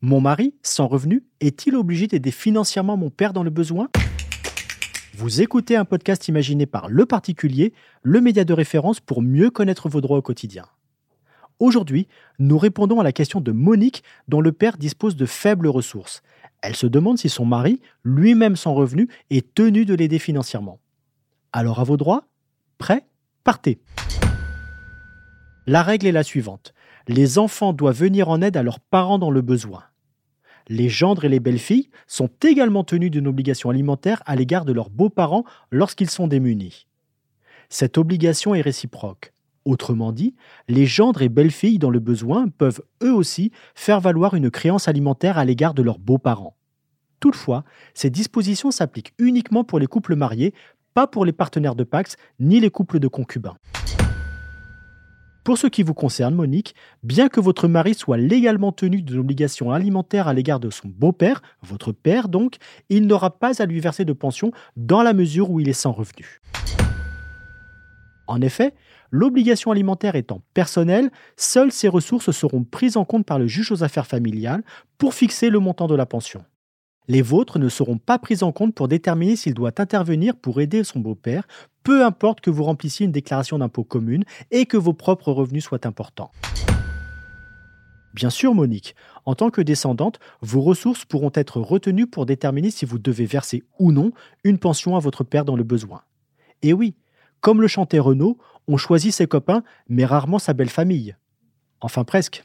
Mon mari, sans revenu, est-il obligé d'aider financièrement mon père dans le besoin? Vous écoutez un podcast imaginé par Le Particulier, le média de référence pour mieux connaître vos droits au quotidien. Aujourd'hui, nous répondons à la question de Monique, dont le père dispose de faibles ressources. Elle se demande si son mari, lui-même sans revenu, est tenu de l'aider financièrement. Alors à vos droits? Prêt Partez La règle est la suivante. Les enfants doivent venir en aide à leurs parents dans le besoin. Les gendres et les belles-filles sont également tenus d'une obligation alimentaire à l'égard de leurs beaux-parents lorsqu'ils sont démunis. Cette obligation est réciproque. Autrement dit, les gendres et belles-filles dans le besoin peuvent eux aussi faire valoir une créance alimentaire à l'égard de leurs beaux-parents. Toutefois, ces dispositions s'appliquent uniquement pour les couples mariés, pas pour les partenaires de Pax ni les couples de concubins. Pour ce qui vous concerne, Monique, bien que votre mari soit légalement tenu d'une obligation alimentaire à l'égard de son beau-père, votre père donc, il n'aura pas à lui verser de pension dans la mesure où il est sans revenu. En effet, l'obligation alimentaire étant personnelle, seules ces ressources seront prises en compte par le juge aux affaires familiales pour fixer le montant de la pension. Les vôtres ne seront pas prises en compte pour déterminer s'il doit intervenir pour aider son beau-père, peu importe que vous remplissiez une déclaration d'impôt commune et que vos propres revenus soient importants. Bien sûr, Monique, en tant que descendante, vos ressources pourront être retenues pour déterminer si vous devez verser ou non une pension à votre père dans le besoin. Et oui, comme le chantait Renaud, on choisit ses copains, mais rarement sa belle famille. Enfin presque.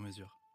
sur mesure.